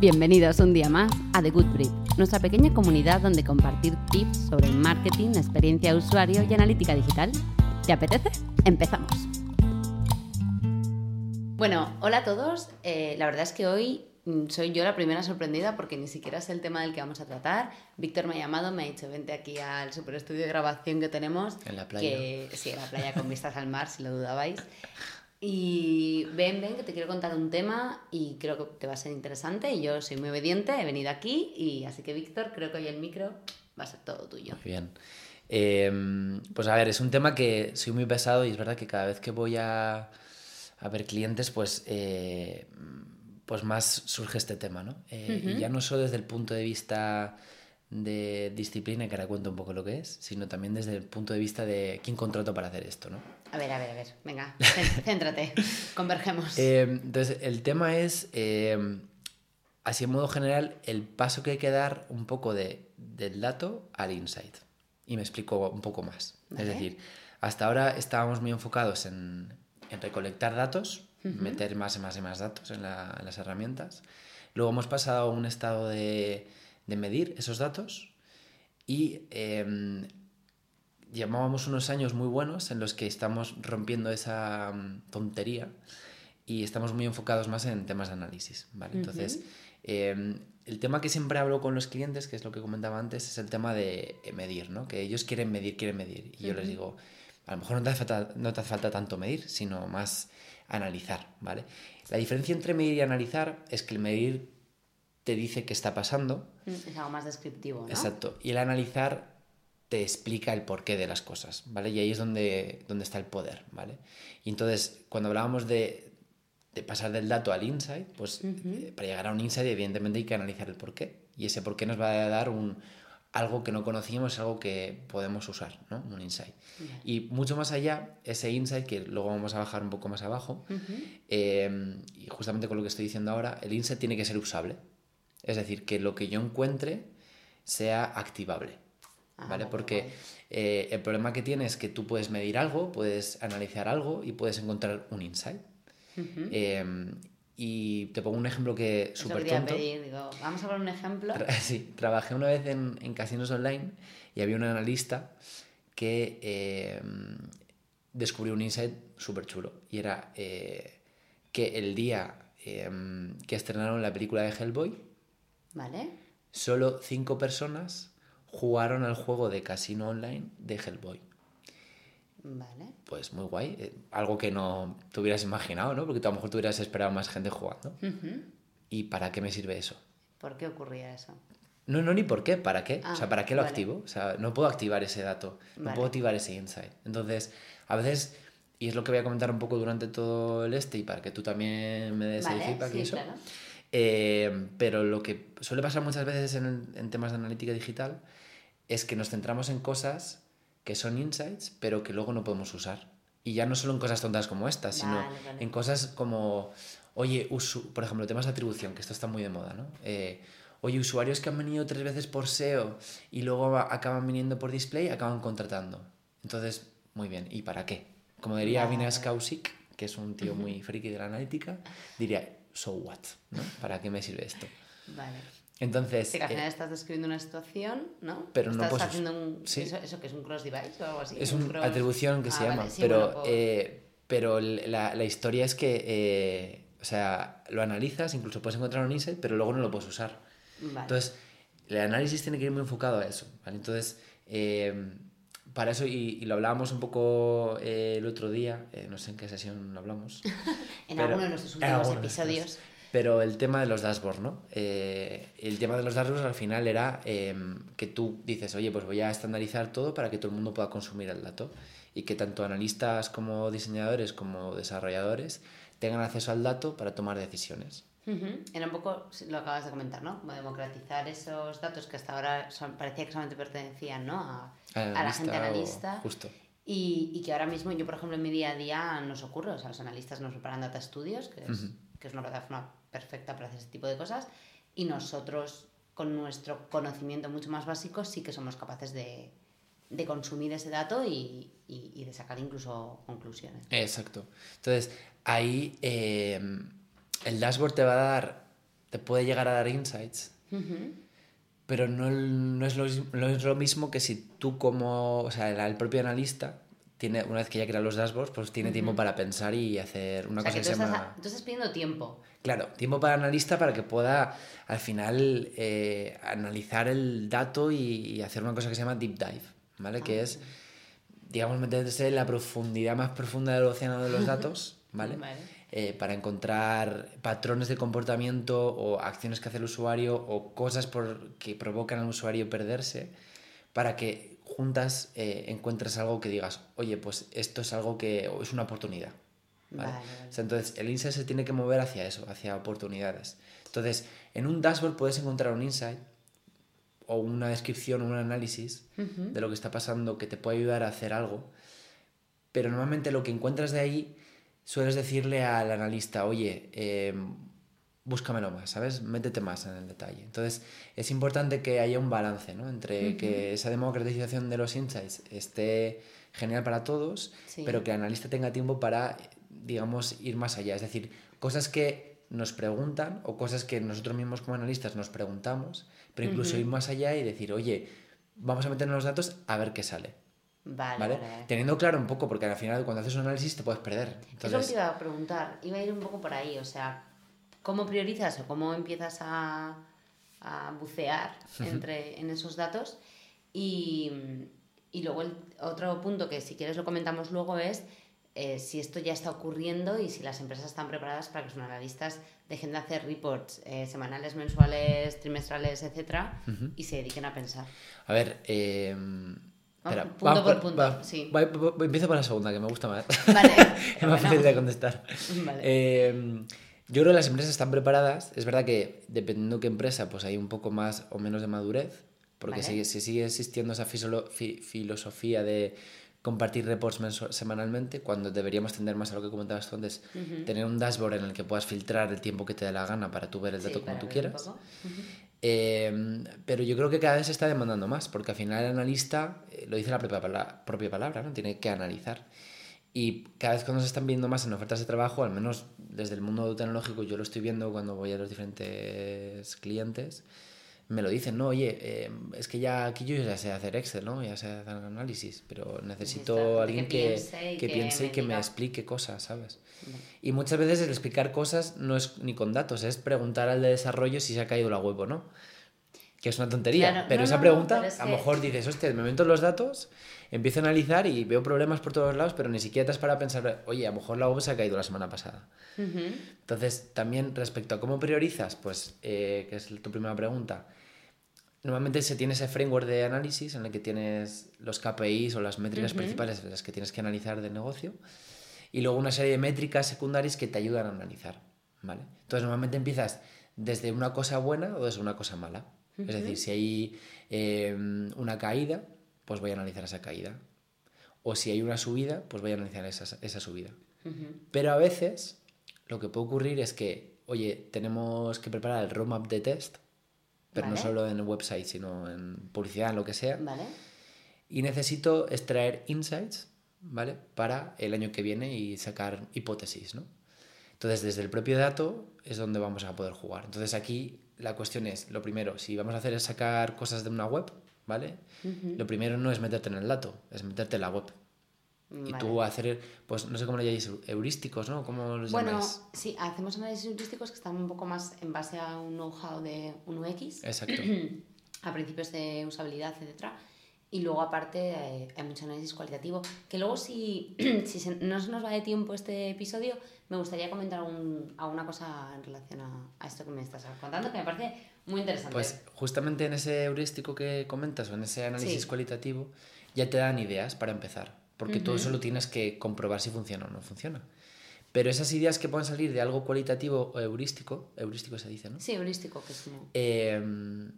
Bienvenidos un día más a The Good Brief, nuestra pequeña comunidad donde compartir tips sobre marketing, experiencia de usuario y analítica digital. ¿Te apetece? Empezamos. Bueno, hola a todos. Eh, la verdad es que hoy mm, soy yo la primera sorprendida porque ni siquiera sé el tema del que vamos a tratar. Víctor me ha llamado, me ha dicho, vente aquí al super estudio de grabación que tenemos. En la playa. Que, sí, en la playa con vistas al mar, si lo dudabais. Y ven, ven, que te quiero contar un tema y creo que te va a ser interesante. Y yo soy muy obediente, he venido aquí y así que Víctor, creo que hoy el micro va a ser todo tuyo. Muy bien. Eh, pues a ver, es un tema que soy muy pesado y es verdad que cada vez que voy a, a ver clientes, pues, eh, pues más surge este tema, ¿no? Eh, Y ya no solo desde el punto de vista de disciplina, que ahora cuento un poco lo que es, sino también desde el punto de vista de quién contrato para hacer esto, ¿no? A ver, a ver, a ver, venga, céntrate, convergemos. Eh, entonces, el tema es, eh, así en modo general, el paso que hay que dar un poco de, del dato al insight. Y me explico un poco más. Vale. Es decir, hasta ahora estábamos muy enfocados en, en recolectar datos, meter más y más y más datos en, la- en las herramientas. Luego hemos pasado a un estado de, de medir esos datos y em, llevábamos unos años muy buenos en los que estamos rompiendo esa mm, tontería y estamos muy enfocados más en temas de análisis, ¿vale? Entonces, em, el tema que siempre hablo con los clientes, que es lo que comentaba antes, es el tema de eh, medir, ¿no? Que ellos quieren medir, quieren medir. Y yo les digo, a lo mejor no te, hace falta, no te hace falta tanto medir, sino más analizar, ¿vale? La diferencia entre medir y analizar es que el medir te dice qué está pasando, Es algo más descriptivo, ¿no? Exacto. Y el analizar te explica el porqué de las cosas, ¿vale? Y ahí es donde, donde está el poder, ¿vale? Y entonces, cuando hablábamos de, de pasar del dato al insight, pues eh, para llegar a un insight, evidentemente hay que analizar el porqué. Y ese porqué nos va a dar un, algo que no conocíamos, algo que podemos usar, ¿no? Un insight. Y mucho más allá, ese insight, que luego vamos a bajar un poco más abajo, eh, y justamente con lo que estoy diciendo ahora, el insight tiene que ser usable. Es decir, que lo que yo encuentre sea activable. Ah, ¿Vale? Porque eh, el problema que tiene es que tú puedes medir algo, puedes analizar algo y puedes encontrar un insight. Eh, y te pongo un ejemplo que súper tonto. pedir, digo, vamos a ver un ejemplo. Sí, trabajé una vez en, en casinos online y había un analista que eh, descubrió un insight súper chulo. Y era que el día que estrenaron la película de Hellboy, ¿Vale? solo cinco personas jugaron al juego de casino online de Hellboy. Vale. Pues muy guay. eh, algo que no te hubieras imaginado, ¿no? Porque tú a lo mejor te hubieras esperado más gente jugando. ¿Y para qué me sirve eso? ¿Por qué ocurría eso? No, no, ni por qué, ¿para qué? o sea, Ah, ¿para qué lo vale. activo? O sea, no puedo activar ese dato, no Vale. puedo activar ese insight. Entonces, a veces, y es lo que voy a comentar un poco durante todo el este y para que tú también me des el feedback y sí, eso. claro. Eh, pero lo que suele pasar muchas veces en, en temas de analítica digital es que nos centramos en cosas que son insights, pero que luego no podemos usar. Y ya no solo en cosas tontas como estas, sino Vale, vale. en cosas como, oye, usu- por ejemplo, temas de atribución, que esto está muy de moda, ¿no? Eh, oye, usuarios que han venido tres veces por SEO y luego acaban viniendo por display, acaban contratando. Entonces, muy bien, ¿y para qué? Como diría. Vinas Kausik, que es un tío muy friki de la analítica, diría, so what, ¿no? ¿Para qué me sirve esto? Vale. Entonces, Sí, que al eh, final estás describiendo una situación, ¿no? Pero no puedes- haciendo un... sí. ¿Eso, ¿Eso que es un cross device o algo así? es Un una cross- atribución que Ah, se llama, sí, pero, bueno, eh, pero la, la historia es que, eh, o sea, lo analizas, incluso puedes encontrar un insight, pero luego no lo puedes usar. Vale. Entonces, el análisis tiene que ir muy enfocado a eso, ¿vale? Entonces, para eso, y, y lo hablábamos un poco eh, el otro día, eh, no sé en qué sesión lo hablamos. en pero- alguno de nuestros últimos nuestros. episodios. Pero el tema de los dashboards, ¿no? Eh, el tema de los dashboards al final era eh, que tú dices, oye, pues voy a estandarizar todo para que todo el mundo pueda consumir el dato y que tanto analistas como diseñadores como desarrolladores tengan acceso al dato para tomar decisiones. Ujú. Era un poco, lo acabas de comentar, ¿no? Como democratizar esos datos que hasta ahora son- parecía que solamente pertenecían, ¿no? A, a la gente analista. Justo. Y, y que ahora mismo yo, por ejemplo, en mi día a día nos ocurre, o sea, los analistas nos preparan Data Studios, que es, que es una plataforma perfecta para hacer ese tipo de cosas, y nosotros, con nuestro conocimiento mucho más básico, sí que somos capaces de, de consumir ese dato y, y- y de sacar incluso conclusiones. Exacto. Entonces, ahí eh, el dashboard te va a dar te puede llegar a dar insights, pero no, no, es lo, no, es lo, mismo que si tú como, o sea, el, propio analista tiene, una vez que ya crea los dashboards, pues tiene tiempo para pensar y hacer una cosa que, se llama... Tú estás pidiendo tiempo. Claro, tiempo para el analista para que pueda al final eh, analizar el dato y, hacer una cosa que se llama deep dive, ¿vale? que ah, es, digamos, meterse en la profundidad más profunda del océano de los datos, ¿vale? Eh, para encontrar patrones de comportamiento o acciones que hace el usuario o cosas por, que provocan al usuario perderse para que juntas eh, encuentres algo que digas, oye, pues esto es algo que es una oportunidad. entonces, el insight se tiene que mover hacia eso, hacia oportunidades. Entonces, en un dashboard puedes encontrar un insight o una descripción o un análisis de lo que está pasando que te puede ayudar a hacer algo, pero normalmente lo que encuentras de ahí sueles decirle al analista, oye, eh, búscamelo más, ¿sabes? Métete más en el detalle. Entonces, es importante que haya un balance, ¿no? Entre que esa democratización de los insights esté genial para todos, pero que el analista tenga tiempo para, digamos, ir más allá. Es decir, cosas que nos preguntan o cosas que nosotros mismos como analistas nos preguntamos, pero incluso ir más allá y decir, oye, vamos a meternos los datos a ver qué sale. Vale, Teniendo claro un poco, porque al final cuando haces un análisis te puedes perder. Entonces... Es lo que te iba a preguntar, iba a ir un poco por ahí, o sea, ¿cómo priorizas o cómo empiezas a, a bucear entre, en esos datos? Y, y luego el otro punto que si quieres lo comentamos luego es eh, si esto ya está ocurriendo y si las empresas están preparadas para que sus analistas dejen de hacer reports eh, semanales, mensuales, trimestrales, etcétera, y se dediquen a pensar. A ver, eh, punto por, punto, sí. empiezo por la segunda, que me gusta más. Vale. es más fácil de contestar. Vale. Eh, yo creo que las empresas están preparadas. Es verdad que dependiendo qué empresa, pues hay un poco más o menos de madurez, porque si, sigue existiendo esa filosofía de compartir reports semanalmente, cuando deberíamos tender más a lo que comentabas tú antes, tener un dashboard en el que puedas filtrar el tiempo que te dé la gana para tú ver el dato como tú quieras. Em, pero yo creo que cada vez se está demandando más, porque al final el analista, eh, lo dice la propia, propia palabra, ¿no? tiene que analizar. Y cada vez cuando se están viendo más en ofertas de trabajo, al menos desde el mundo tecnológico, yo lo estoy viendo cuando voy a los diferentes clientes, me lo dicen, no, oye, eh, es que ya aquí yo ya sé hacer Excel, ¿no? Ya sé hacer análisis, pero necesito alguien que, que, piense y que, me, explique cosas, ¿sabes? Y muchas veces el explicar cosas no es ni con datos, es preguntar al de desarrollo si se ha caído la web o no. Que es una tontería, pero esa pregunta, a lo mejor dices, hostia, me meto los datos, empiezo a analizar y veo problemas por todos lados, pero ni siquiera te has para pensar, oye, a lo mejor la web se ha caído la semana pasada. Entonces, también respecto a cómo priorizas, pues, eh, que es tu primera pregunta, Normalmente se tiene ese framework de análisis en el que tienes los KPIs o las métricas principales las que tienes que analizar del negocio y luego una serie de métricas secundarias que te ayudan a analizar. ¿vale? Entonces normalmente empiezas desde una cosa buena o desde una cosa mala. Es decir, si hay em, una caída, pues voy a analizar esa caída. O si hay una subida, pues voy a analizar esa, esa subida. Pero a veces lo que puede ocurrir es que, oye, tenemos que preparar el roadmap de test pero no solo en el website, sino en publicidad, en lo que sea. Vale. Y necesito extraer insights, ¿vale? Para el año que viene y sacar hipótesis, ¿no? Entonces, desde el propio dato es donde vamos a poder jugar. Entonces, aquí la cuestión es, lo primero, si vamos a hacer es sacar cosas de una web, ¿vale? Lo primero no es meterte en el dato, es meterte en la web. Y tú hacer, pues no sé cómo le llamáis, heurísticos, ¿no? ¿Cómo los bueno, sí, hacemos análisis heurísticos que están un poco más en base a un know-how de un UX. Exacto. a principios de usabilidad, etcétera. Y luego, aparte, eh, hay, mucho análisis cualitativo. Que luego, si, si no se nos va de tiempo este episodio, me gustaría comentar un, alguna cosa en relación a, a, esto que me estás contando, que me parece muy interesante. Pues justamente en ese heurístico que comentas o en ese análisis cualitativo, ya te dan ideas para empezar porque todo eso lo tienes que comprobar si funciona o no funciona. Pero esas ideas que pueden salir de algo cualitativo o heurístico, heurístico se dice, ¿no? Sí, heurístico, que es como... Em,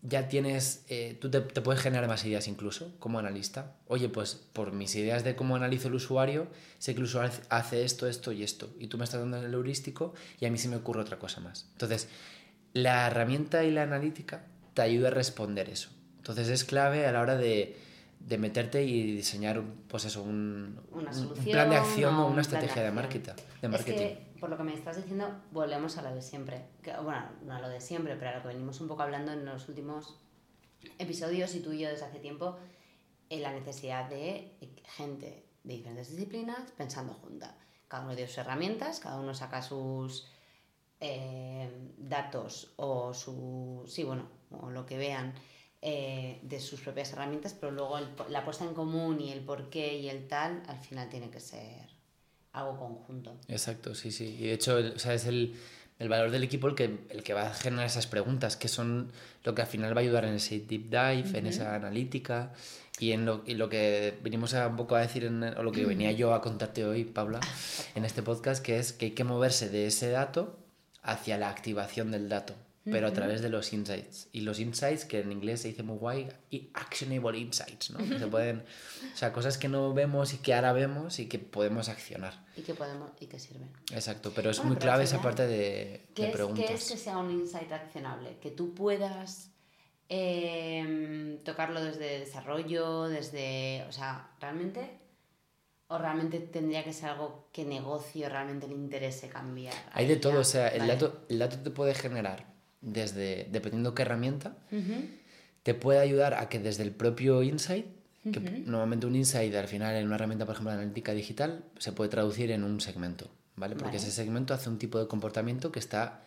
ya tienes, eh, tú te, puedes generar más ideas incluso como analista. Oye, pues por mis ideas de cómo analizo el usuario, sé que el usuario hace esto, esto y esto. Y tú me estás dando el heurístico y a mí se me ocurre otra cosa más. Entonces, la herramienta y la analítica te ayuda a responder eso. Entonces es clave a la hora de de meterte y diseñar pues eso, un, plan de acción o una estrategia de marketing. De marketing. por lo que me estás diciendo, volvemos a lo de siempre. Que, bueno, no a lo de siempre, pero a lo que venimos un poco hablando en los últimos episodios y tú y yo desde hace tiempo, en la necesidad de gente de diferentes disciplinas pensando junta. Cada uno tiene sus herramientas, cada uno saca sus eh, datos o su. Sí, bueno, o lo que vean eh, de sus propias herramientas, pero luego la puesta en común y el por qué y el tal, al final tiene que ser algo conjunto. Exacto, sí, sí. Y de hecho, o sea, es el, el, valor del equipo el que, el que va a generar esas preguntas, que son lo que al final va a ayudar en ese deep dive, en esa analítica y en lo, y lo que venimos a un poco a decir, en, o lo que venía yo a contarte hoy, Paula, en este podcast, que es que hay que moverse de ese dato hacia la activación del dato pero a través de los insights. Y los insights, que en inglés se dice muy guay, y actionable insights, ¿no? Que se pueden, o sea, cosas que no vemos y que ahora vemos y que podemos accionar. Y que podemos, y que sirven. Exacto, pero es muy clave esa parte de, ¿qué preguntas. ¿Qué es que sea un insight accionable? Que tú puedas em, tocarlo desde desarrollo, desde, o sea, realmente... ¿O realmente tendría que ser algo que negocio realmente le interese cambiar? Hay de todo, o sea, el, dato, el dato te puede generar desde, dependiendo qué herramienta, te puede ayudar a que desde el propio insight, que normalmente un insight al final en una herramienta, por ejemplo, de analítica digital, se puede traducir en un segmento, ¿vale? Porque ese segmento hace un tipo de comportamiento que está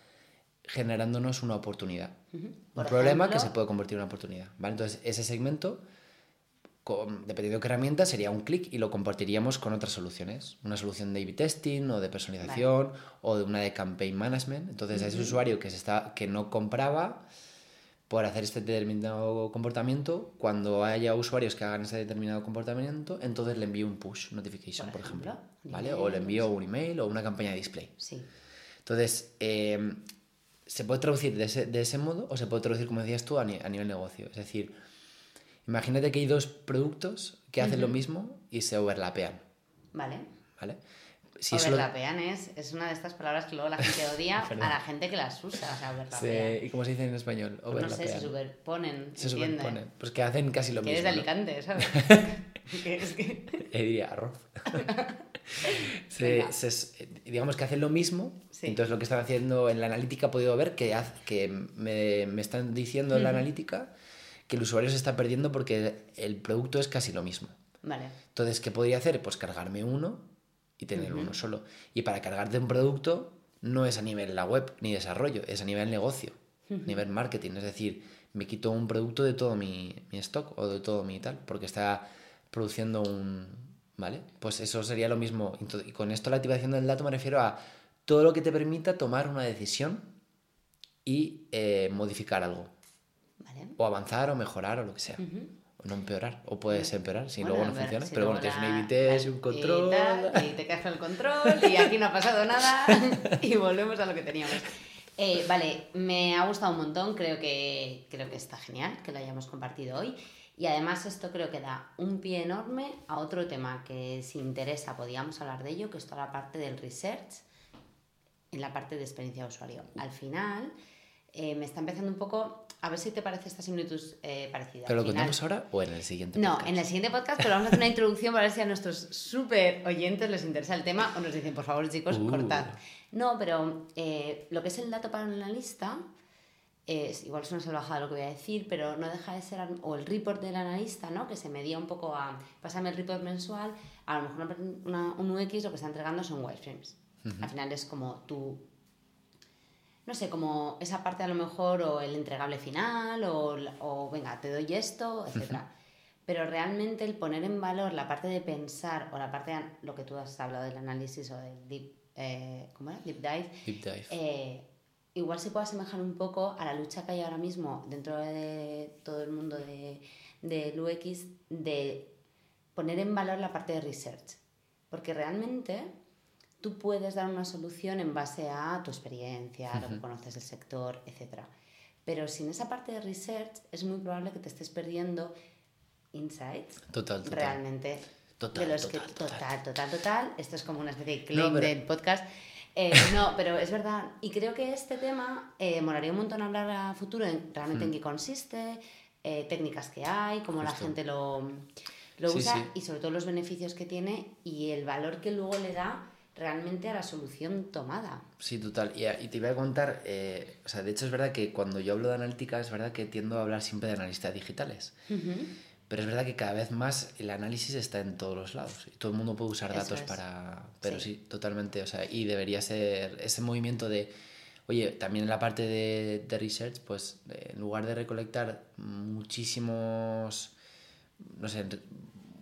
generándonos una oportunidad. Un problema que se puede convertir en una oportunidad, ¿vale? Entonces, ese segmento dependiendo de qué herramienta, sería un clic y lo compartiríamos con otras soluciones. Una solución de A-B testing o de personalización o de una de campaign management. Entonces, a ese usuario que, se está, que no compraba por hacer este determinado comportamiento, cuando haya usuarios que hagan ese determinado comportamiento, entonces le envío un push notification, por, ejemplo. ¿vale? O le envío un email o una campaña de display. Sí. Entonces, em, se puede traducir de ese, de ese, modo o se puede traducir, como decías tú, a, a nivel negocio. Es decir, Imagínate que hay dos productos que hacen lo mismo y se overlapean. Vale. ¿Vale? Si overlapean es, es una de estas palabras que luego la gente odia a la gente que las usa. O sea, overlapean. Sí. ¿Y cómo se dice en español? Overlapean. no sé, se superponen. Se superponen. Pues que hacen casi lo mismo. Que eres de Alicante, ¿sabes? que es que... diría arroz. se, digamos que hacen lo mismo. Entonces lo que están haciendo en la analítica he podido ver que, que me, me están diciendo en la analítica que el usuario se está perdiendo porque el producto es casi lo mismo. Vale. Entonces, ¿qué podría hacer? Pues cargarme uno y tener uno solo. Y para cargarte un producto no es a nivel la web ni desarrollo, es a nivel negocio, a nivel marketing. Es decir, me quito un producto de todo mi, mi stock o de todo mi tal, porque está produciendo un... ¿Vale? Pues eso sería lo mismo. Y con esto la activación del dato me refiero a todo lo que te permita tomar una decisión y eh, modificar algo. O avanzar o mejorar o lo que sea. O no empeorar. O puedes empeorar si luego no funciona. pero bueno, tienes un test y un control. Y, te quedas el control y aquí no ha pasado nada. y volvemos a lo que teníamos. Eh, vale, me ha gustado un montón. Creo que, creo que está genial que lo hayamos compartido hoy. Y además esto creo que da un pie enorme a otro tema que si interesa podíamos hablar de ello, que es toda la parte del research en la parte de experiencia de usuario. Al final eh, me está empezando un poco a ver si te parece esta similitud eh, parecida. ¿Pero lo contamos ahora o en el siguiente podcast? No, en el siguiente podcast, pero vamos a hacer una introducción para ver si a nuestros súper oyentes les interesa el tema o nos dicen, por favor, chicos, uh. cortad. No, pero eh, lo que es el dato para el analista, es, igual es una salvajada lo que voy a decir, pero no deja de ser, o el report del analista, ¿no? que se medía un poco a, pásame el report mensual, a lo mejor un UX lo que está entregando son wireframes. Al final es como tú no sé, como esa parte a lo mejor, o el entregable final, o, o venga, te doy esto, etc. Pero realmente el poner en valor la parte de pensar, o la parte de lo que tú has hablado del análisis o del deep, eh, ¿cómo era? deep dive, deep dive. Eh, igual se puede asemejar un poco a la lucha que hay ahora mismo dentro de todo el mundo de, del UX de poner en valor la parte de research. Porque realmente tú puedes dar una solución en base a tu experiencia, lo que conoces del sector, etc. Pero sin esa parte de research es muy probable que te estés perdiendo insights total, total. realmente total, de los total, que total, total, total, Esto es como una especie de claim del podcast. Eh, no, pero es verdad. Y creo que este tema eh, molaría un montón hablar a futuro en, realmente en qué consiste, eh, técnicas que hay, cómo la gente lo, lo usa y sobre todo los beneficios que tiene y el valor que luego le da realmente a la solución tomada. Sí, total. Y, y te iba a contar, eh, o sea, de hecho es verdad que cuando yo hablo de analítica es verdad que tiendo a hablar siempre de analistas digitales. Pero es verdad que cada vez más el análisis está en todos los lados y todo el mundo puede usar datos para... Pero sí. totalmente, o sea, y debería ser ese movimiento de... Oye, también en la parte de, de research, pues en lugar de recolectar muchísimos, no sé,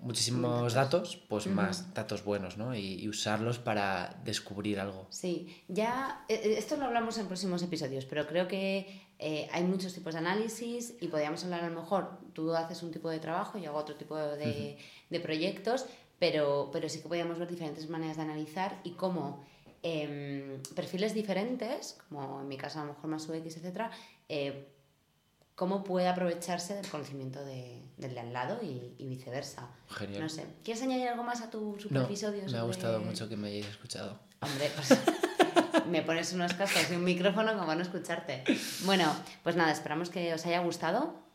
muchísimos datos, pues más datos buenos, ¿no? Y, usarlos para descubrir algo. Sí, ya, e, e, esto lo hablamos en próximos episodios, pero creo que eh, hay muchos tipos de análisis y podríamos hablar a lo mejor, tú haces un tipo de trabajo, yo hago otro tipo de, de proyectos, pero, pero sí que podríamos ver diferentes maneras de analizar y cómo em, perfiles diferentes, como en mi caso a lo mejor más UX, etcétera, eh, cómo puede aprovecharse del conocimiento de, del de al lado y, viceversa. Genial. No sé. ¿Quieres añadir algo más a tu super episodio? Me ha gustado mucho que me hayáis escuchado. Hombre, pues me pones unos cascos y un micrófono como a escucharte. Bueno, pues nada, esperamos que os haya gustado.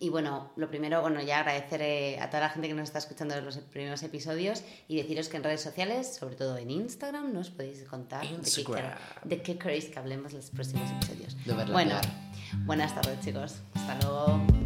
Y bueno, lo primero, bueno, ya agradecer a toda la gente que nos está escuchando en los primeros episodios y deciros que en redes sociales, sobre todo en Instagram, nos podéis contar de qué, queréis que hablemos en los próximos episodios. bueno, buenas tardes chicos. Hasta luego.